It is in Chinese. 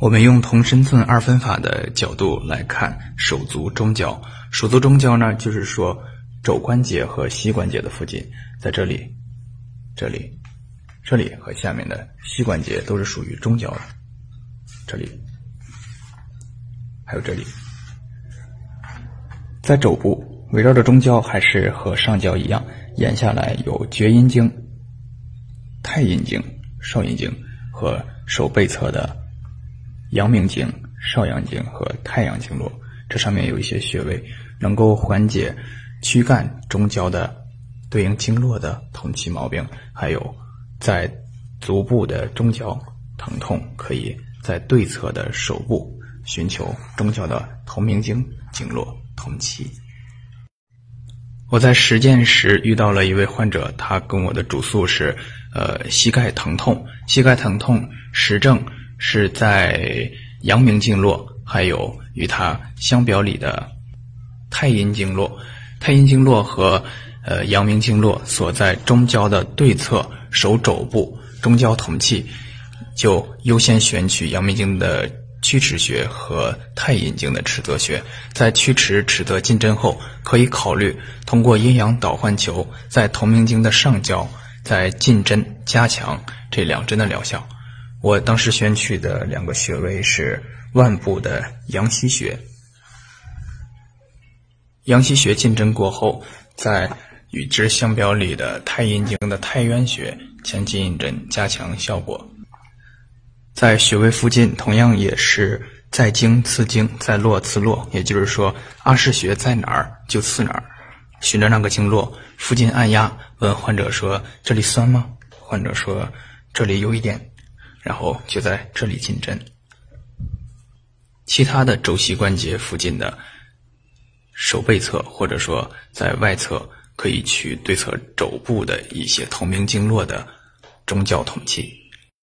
我们用同身寸二分法的角度来看手足中焦。手足中焦呢，就是说肘关节和膝关节的附近，在这里、这里、这里和下面的膝关节都是属于中焦的。这里还有这里，在肘部围绕着中焦，还是和上焦一样，沿下来有厥阴经、太阴经、少阴经和手背侧的。阳明经、少阳经和太阳经络，这上面有一些穴位，能够缓解躯干中焦的对应经络的痛气毛病。还有在足部的中焦疼痛，可以在对侧的手部寻求中焦的同名经经络通气。我在实践时遇到了一位患者，他跟我的主诉是，呃，膝盖疼痛，膝盖疼痛实证。是在阳明经络，还有与它相表里的太阴经络。太阴经络和呃阳明经络所在中焦的对侧手肘部中焦同气，就优先选取阳明经的曲池穴和太阴经的尺泽穴。在曲池尺泽进针后，可以考虑通过阴阳导换球，在同名经的上焦再进针加强这两针的疗效。我当时选取的两个穴位是腕部的阳溪穴，阳溪穴进针过后，在与之相表里的太阴经的太渊穴前进一针，加强效果。在穴位附近，同样也是在经刺经，在络刺络，也就是说，阿是穴在哪儿就刺哪儿，循着那个经络附近按压，问患者说：“这里酸吗？”患者说：“这里有一点。”然后就在这里进针，其他的肘膝关节附近的手背侧，或者说在外侧，可以取对侧肘部的一些同名经络的中焦统气。